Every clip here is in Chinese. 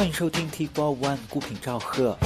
欢迎收听 T Four One 孤品赵贺。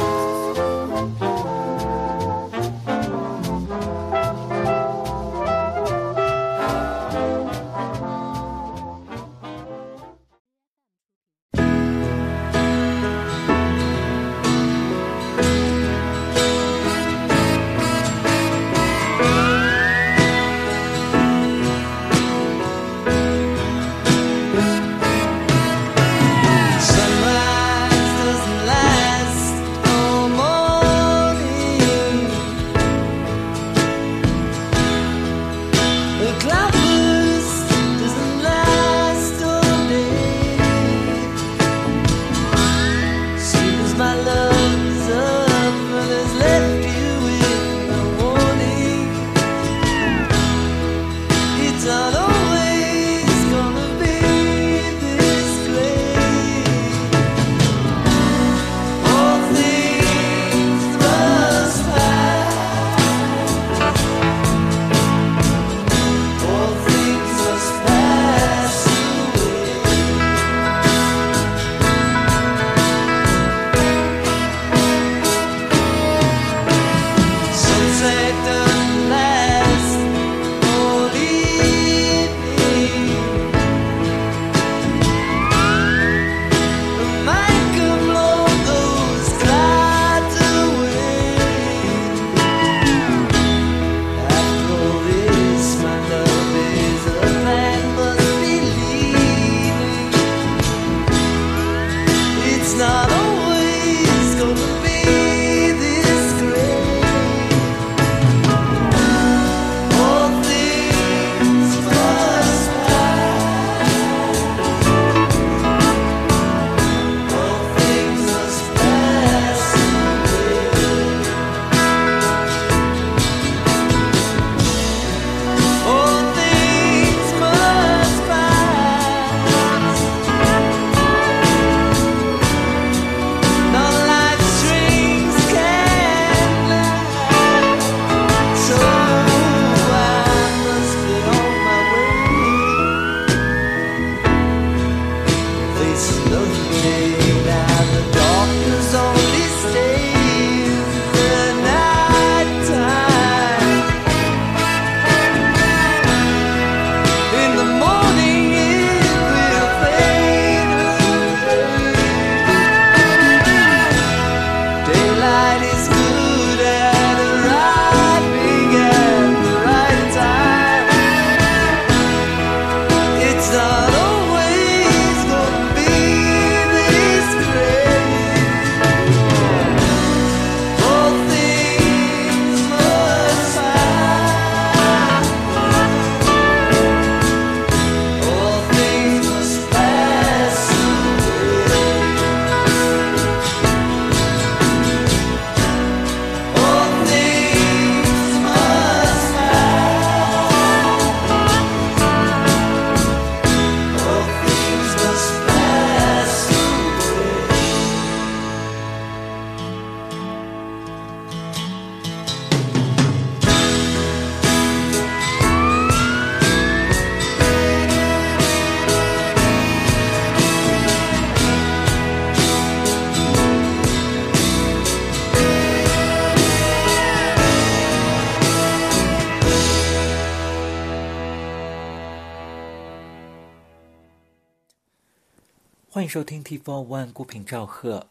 欢迎收听 T Four One 孤品赵贺。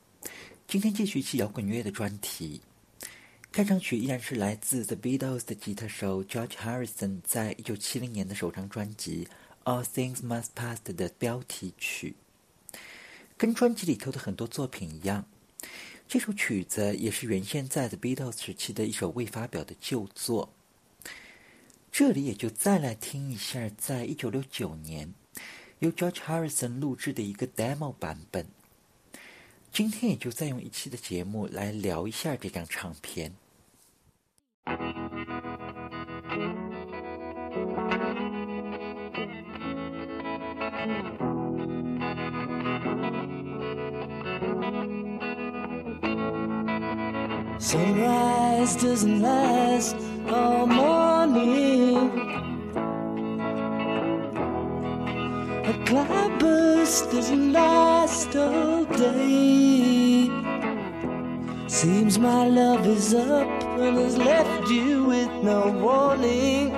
今天继续期摇滚乐的专题。开场曲依然是来自 The Beatles 的吉他手 George Harrison 在一九七零年的首张专辑《All Things Must Pass》的标题曲。跟专辑里头的很多作品一样，这首曲子也是原先在 The Beatles 时期的一首未发表的旧作。这里也就再来听一下，在一九六九年。由 George Harrison 录制的一个 demo 版本，今天也就再用一期的节目来聊一下这张唱片。Sunrise doesn't last all morning. Cloudburst doesn't last all day. Seems my love is up and has left you with no warning.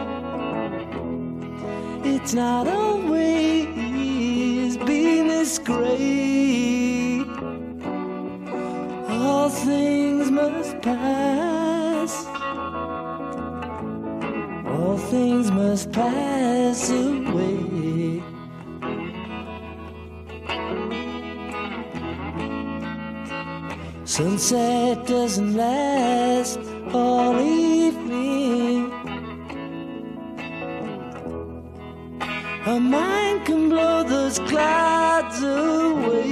It's not always been this great. All things must pass. All things must pass away. Sunset doesn't last all evening. A mind can blow those clouds away.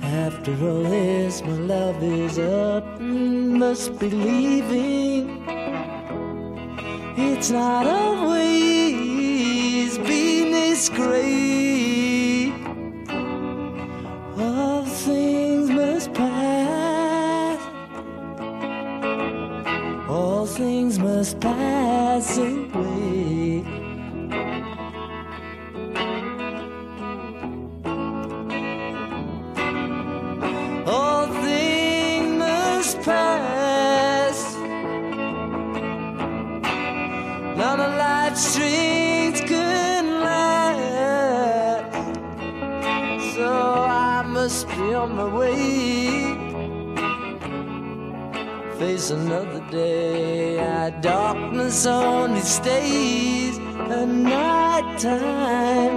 After all this, my love is up and must be leaving. It's not always been this great. Must pass away. All things must pass. None of life's strings can last. So I must be on my way. Face another day. Darkness only stays at night time.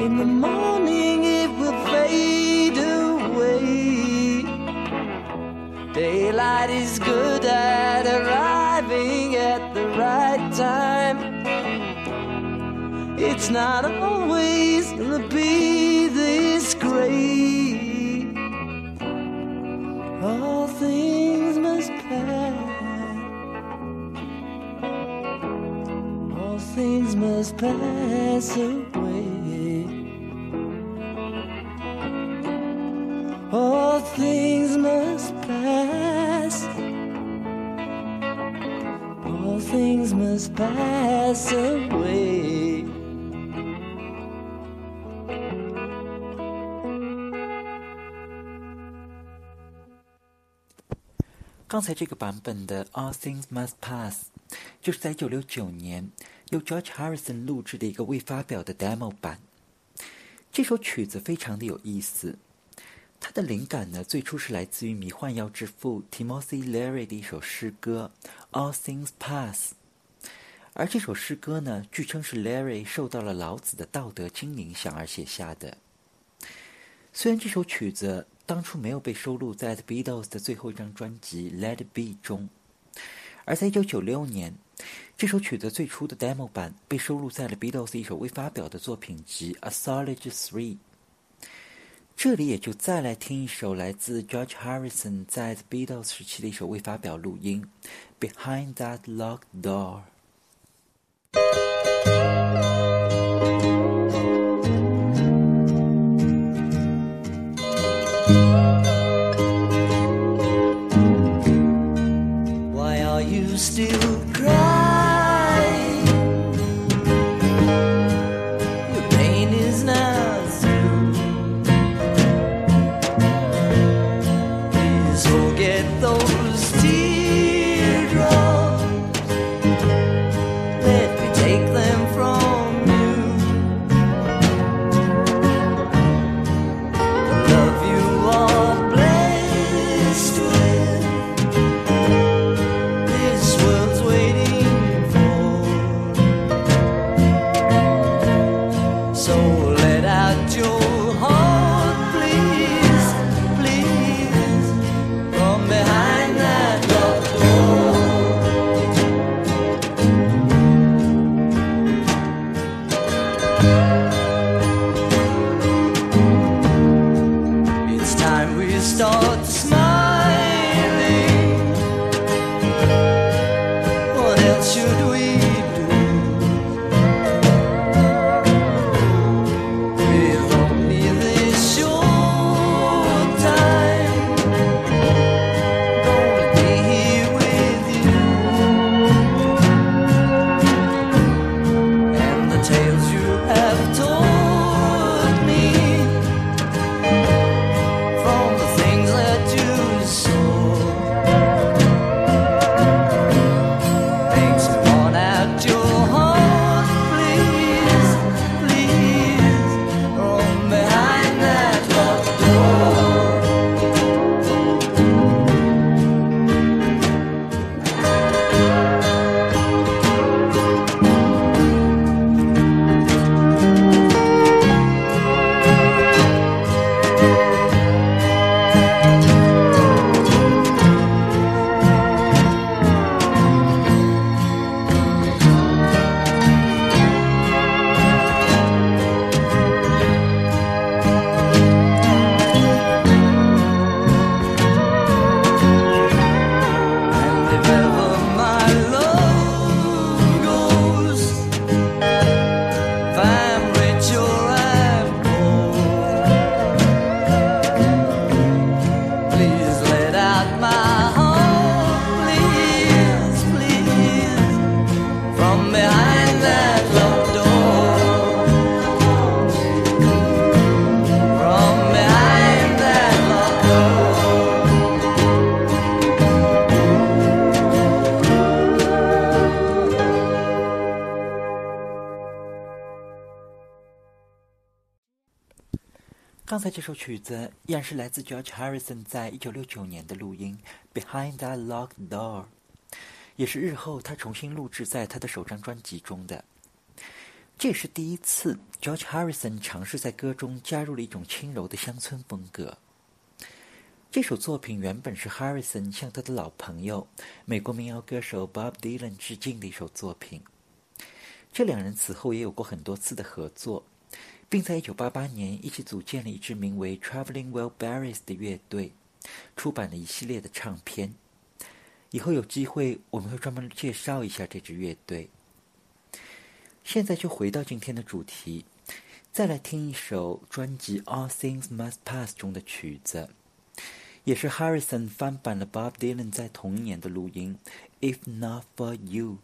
In the morning it will fade away. Daylight is good at arriving at the right time. It's not always gonna be this great. All things must pass. All things must pass away. All things must pass. All things must pass away. 刚才这个版本的《All Things Must Pass》就是在1969年由 George Harrison 录制的一个未发表的 demo 版。这首曲子非常的有意思，它的灵感呢最初是来自于迷幻药之父 Timothy Leary 的一首诗歌《All Things Pass》，而这首诗歌呢，据称是 Leary 受到了老子的《道德经》影响而写下的。虽然这首曲子当初没有被收录在 The Beatles 的最后一张专辑《Let It Be》中，而在1996年，这首曲子最初的 demo 版被收录在了 Beatles 一首未发表的作品集《A Solid Three》。这里也就再来听一首来自 George Harrison 在 The Beatles 时期的一首未发表录音《Behind That Locked Door》。Música 才这首曲子依然是来自 George Harrison 在一九六九年的录音《Behind That Locked Door》，也是日后他重新录制在他的首张专辑中的。这也是第一次 George Harrison 尝试在歌中加入了一种轻柔的乡村风格。这首作品原本是 Harrison 向他的老朋友美国民谣歌手 Bob Dylan 致敬的一首作品。这两人此后也有过很多次的合作，并在1988年一起组建了一支名为 Traveling Wilburys 的乐队，出版了一系列的唱片。以后有机会我们会专门介绍一下这支乐队。现在就回到今天的主题，再来听一首专辑《All Things Must Pass》中的曲子，也是 Harrison 翻版了 Bob Dylan 在同一年的录音《If Not For You》。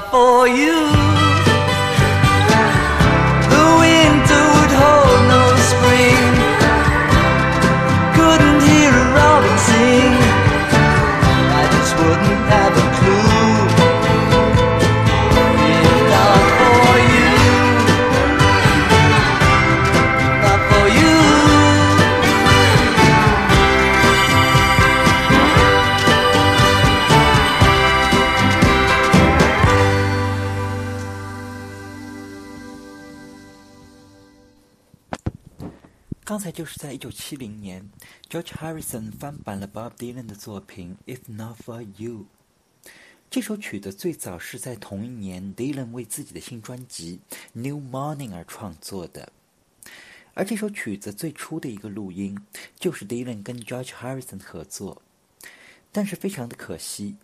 for you. 就是在一九七零年，George Harrison 翻版了 Bob Dylan 的作品《If Not For You》。这首曲子最早是在同一年 Dylan 为自己的新专辑《New Morning》而创作的。而这首曲子最初的一个录音就是 Dylan 跟 George Harrison 合作，但是非常的可惜，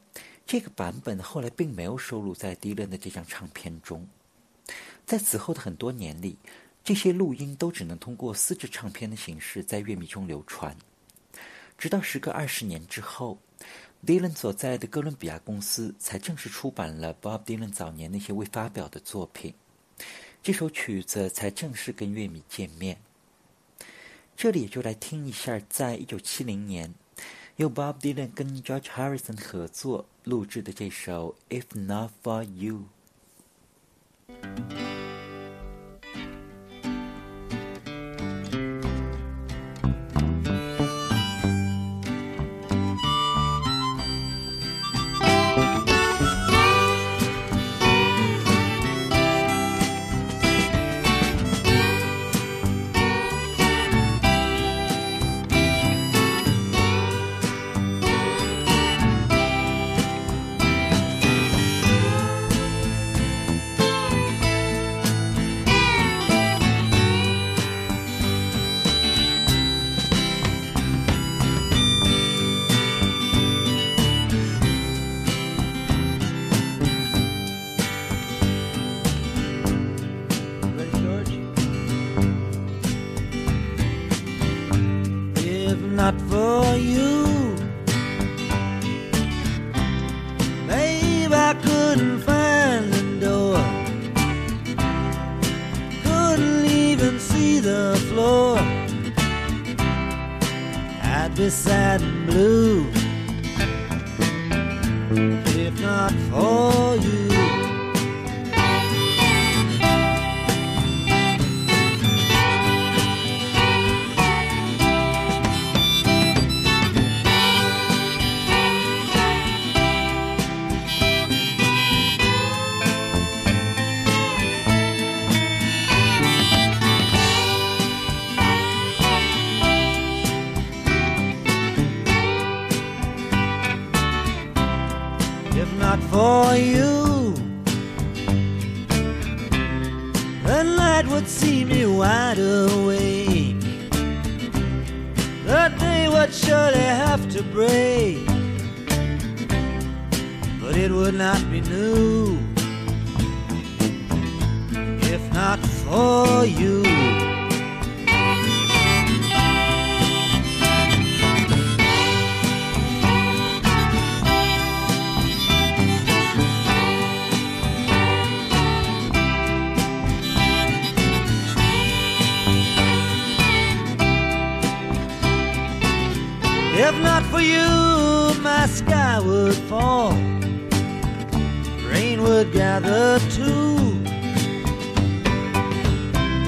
这个版本后来并没有收录在 Dylan 的这张唱片中。在此后的很多年里。这些录音都只能通过四制唱片的形式在乐迷中流传，直到时隔二十年之后 Dylan 所在的哥伦比亚公司才正式出版了 Bob Dylan 早年那些未发表的作品，这首曲子才正式跟乐迷见面。这里就来听一下，在一九七零年由 Bob Dylan 跟 George Harrison 合作录制的这首《If Not For You》。If not for you, my sky would fall. Rain would gather too.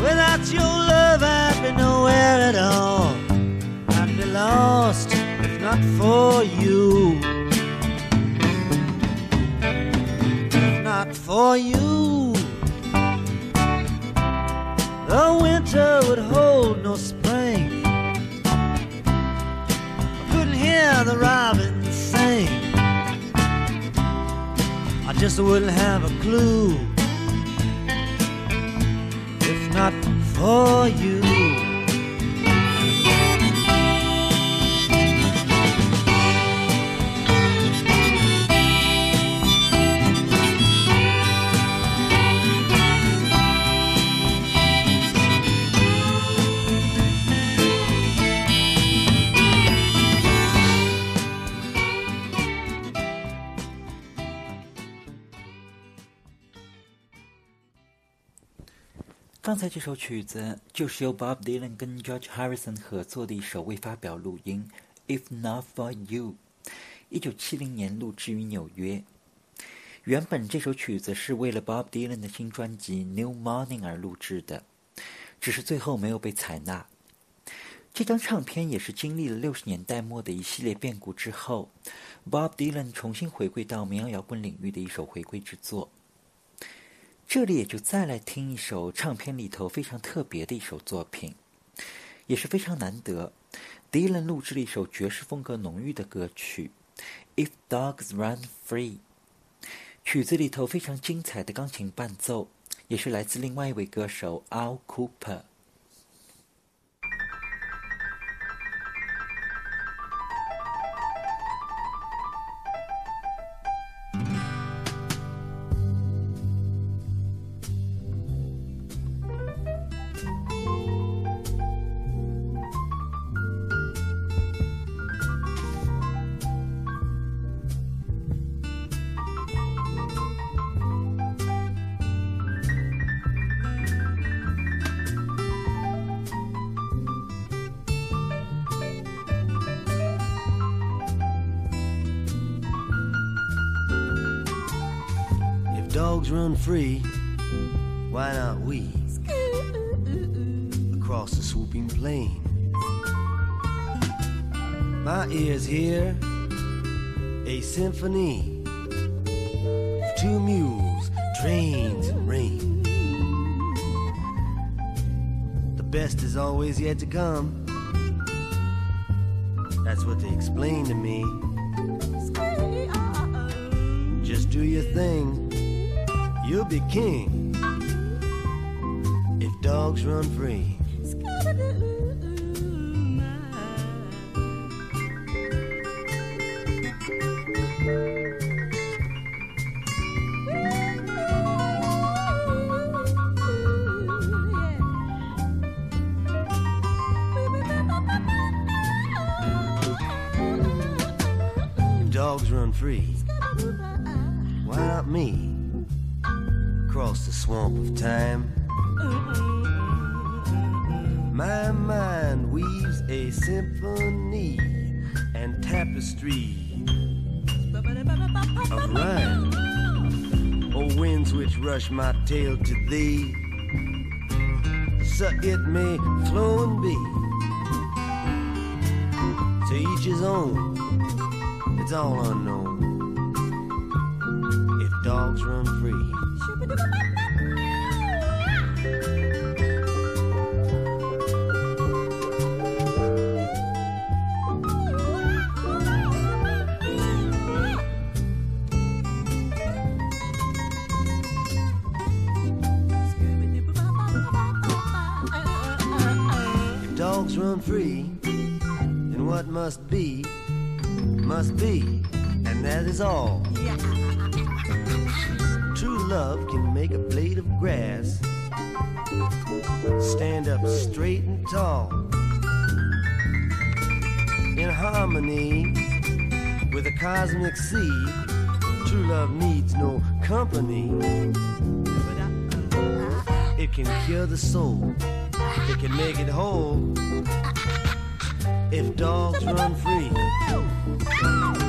Without your love, I'd be nowhere at all. I'd be lost if not for you. If not for you, the winter would hold no spring. The robins sing. I just wouldn't have a clue if not for you.《刚才这首曲子就是由 Bob Dylan 跟 George Harrison 合作的一首未发表录音，《If Not For You》，一九七零年录制于纽约。原本这首曲子是为了 Bob Dylan 的新专辑《New Morning》而录制的，只是最后没有被采纳。这张唱片也是经历了六十年代末的一系列变故之后，Bob Dylan 重新回归到民谣摇滚领域的一首回归之作。这里也就再来听一首唱片里头非常特别的一首作品，也是非常难得。迪伦录制了一首爵士风格浓郁的歌曲《If Dogs Run Free》，曲子里头非常精彩的钢琴伴奏，也是来自另外一位歌手 Al Cooper。Best is always yet to come. That's what they explain to me. Just do your thing, you'll be king. If dogs run free. Tapestry of rhyme. O winds which rush my tale to thee, so it may flow and be. To each his own, it's all unknown. If dogs run free. Run free, then what must be, must be, and that is all. True love can make a blade of grass stand up straight and tall in harmony with the cosmic sea. True love needs no company. It can cure the soul. It can make it whole. If dogs run free.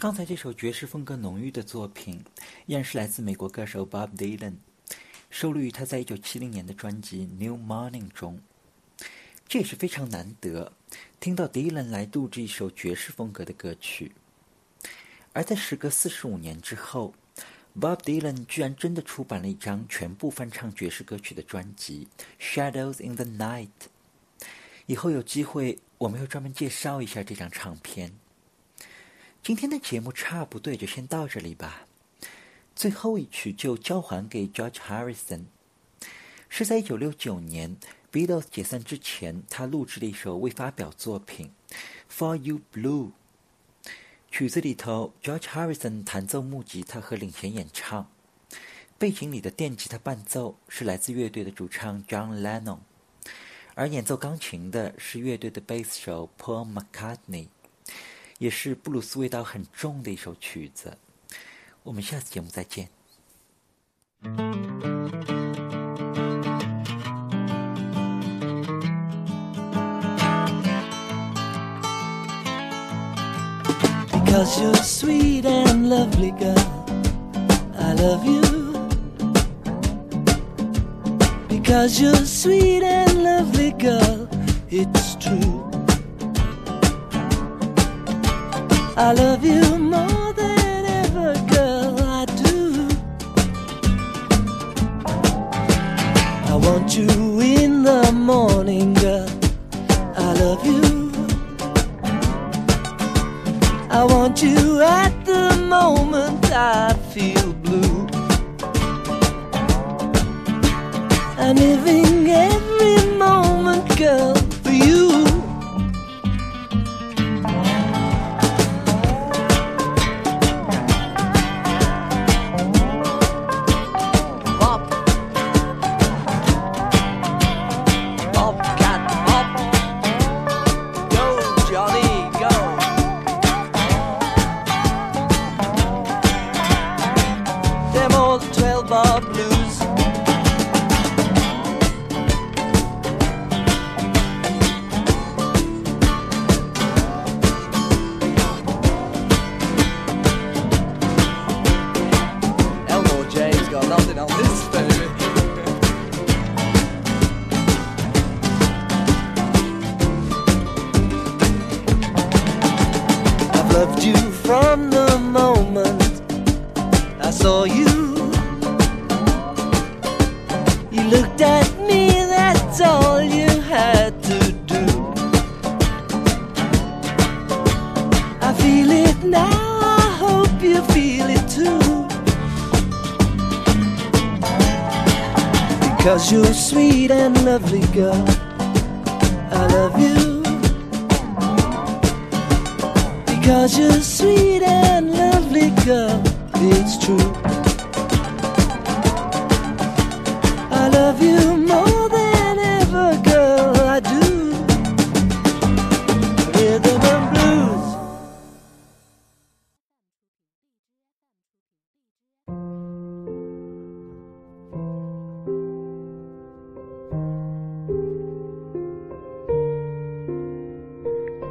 刚才这首爵士风格浓郁的作品，依然是来自美国歌手 Bob Dylan，收录于他在1970年的专辑《New Morning》中。这也是非常难得听到 Dylan 来录制一首爵士风格的歌曲。而在时隔四十五年之后，Bob Dylan 居然真的出版了一张全部翻唱爵士歌曲的专辑《Shadows in the Night》。以后有机会，我们会专门介绍一下这张唱片。今天的节目差不多就先到这里吧。最后一曲就交还给 George Harrison，是在一九六九年 Beatles 解散之前，他录制的一首未发表作品《For You Blue》。曲子里头，George Harrison 弹奏木吉他和领衔演唱，背景里的电吉他伴奏是来自乐队的主唱 John Lennon，而演奏钢琴的是乐队的贝斯手 Paul McCartney。也是布鲁斯味道很重的一首曲子。我们下次节目再见。Because you're sweet and lovely, girl. I love you. Because you're sweet and lovely, girl. It's true. I love you more girl. I love you. Because you're